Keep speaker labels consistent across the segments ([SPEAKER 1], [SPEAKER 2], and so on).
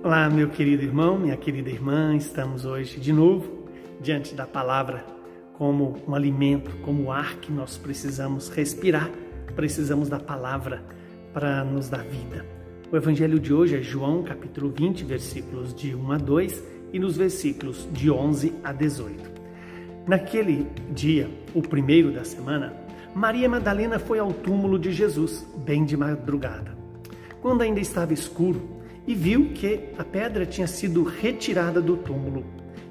[SPEAKER 1] Olá, meu querido irmão, minha querida irmã, estamos hoje de novo diante da palavra como um alimento, como ar que nós precisamos respirar, precisamos da palavra para nos dar vida. O evangelho de hoje é João, capítulo 20, versículos de 1 a 2 e nos versículos de 11 a 18. Naquele dia, o primeiro da semana, Maria Madalena foi ao túmulo de Jesus, bem de madrugada, quando ainda estava escuro e viu que a pedra tinha sido retirada do túmulo.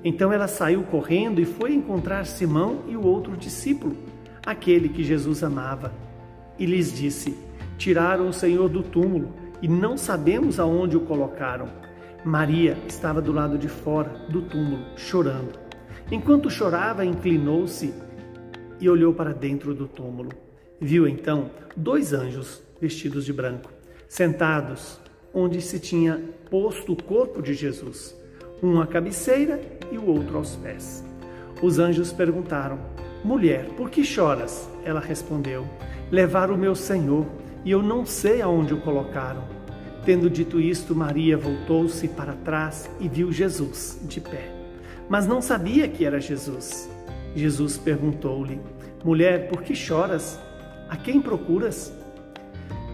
[SPEAKER 1] Então ela saiu correndo e foi encontrar Simão e o outro discípulo, aquele que Jesus amava, e lhes disse: Tiraram o Senhor do túmulo e não sabemos aonde o colocaram. Maria estava do lado de fora do túmulo, chorando. Enquanto chorava, inclinou-se e olhou para dentro do túmulo. Viu então dois anjos vestidos de branco, sentados onde se tinha posto o corpo de Jesus, um à cabeceira e o outro aos pés. Os anjos perguntaram: Mulher, por que choras? Ela respondeu: Levaram o meu Senhor e eu não sei aonde o colocaram. Tendo dito isto, Maria voltou-se para trás e viu Jesus de pé, mas não sabia que era Jesus. Jesus perguntou-lhe: Mulher, por que choras? A quem procuras?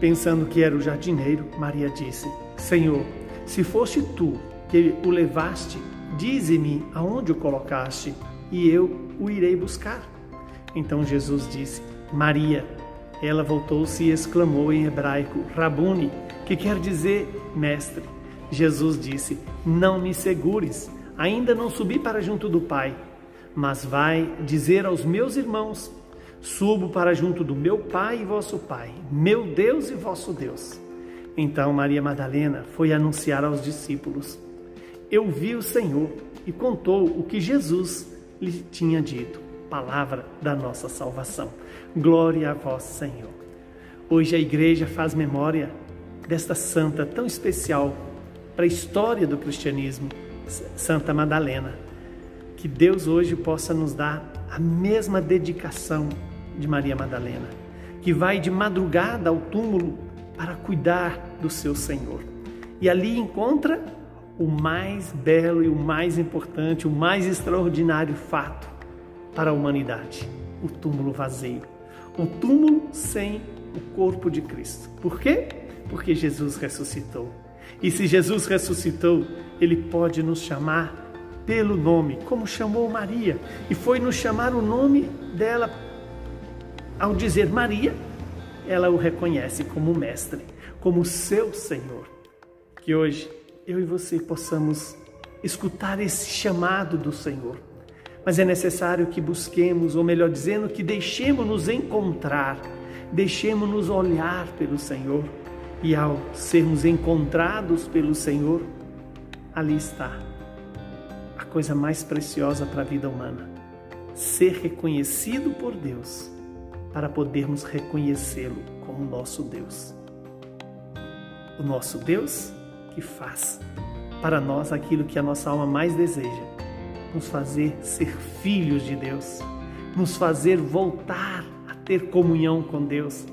[SPEAKER 1] Pensando que era o jardineiro, Maria disse: Senhor, se foste tu que o levaste, dize-me aonde o colocaste, e eu o irei buscar. Então Jesus disse: Maria. Ela voltou-se e exclamou em hebraico: Rabuni, que quer dizer mestre. Jesus disse: Não me segures, ainda não subi para junto do Pai, mas vai dizer aos meus irmãos Subo para junto do meu Pai e vosso Pai, meu Deus e vosso Deus. Então Maria Madalena foi anunciar aos discípulos: Eu vi o Senhor e contou o que Jesus lhe tinha dito. Palavra da nossa salvação. Glória a vós, Senhor. Hoje a igreja faz memória desta santa tão especial para a história do cristianismo, Santa Madalena. Que Deus hoje possa nos dar a mesma dedicação de Maria Madalena, que vai de madrugada ao túmulo para cuidar do seu Senhor. E ali encontra o mais belo e o mais importante, o mais extraordinário fato para a humanidade: o túmulo vazio. O túmulo sem o corpo de Cristo. Por quê? Porque Jesus ressuscitou. E se Jesus ressuscitou, ele pode nos chamar pelo nome, como chamou Maria, e foi nos chamar o nome dela ao dizer Maria, ela o reconhece como mestre, como seu Senhor. Que hoje eu e você possamos escutar esse chamado do Senhor. Mas é necessário que busquemos, ou melhor dizendo, que deixemos nos encontrar, deixemos nos olhar pelo Senhor. E ao sermos encontrados pelo Senhor, ali está a coisa mais preciosa para a vida humana: ser reconhecido por Deus para podermos reconhecê-lo como nosso Deus. O nosso Deus que faz para nós aquilo que a nossa alma mais deseja, nos fazer ser filhos de Deus, nos fazer voltar a ter comunhão com Deus,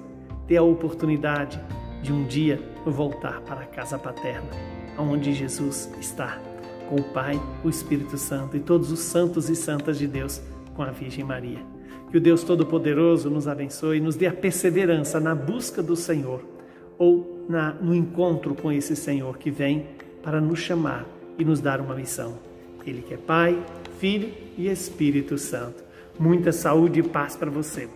[SPEAKER 1] ter a oportunidade de um dia voltar para a casa paterna, onde Jesus está, com o Pai, o Espírito Santo e todos os santos e santas de Deus, com a Virgem Maria. Que o Deus Todo-Poderoso nos abençoe e nos dê a perseverança na busca do Senhor ou na, no encontro com esse Senhor que vem para nos chamar e nos dar uma missão. Ele que é Pai, Filho e Espírito Santo. Muita saúde e paz para você.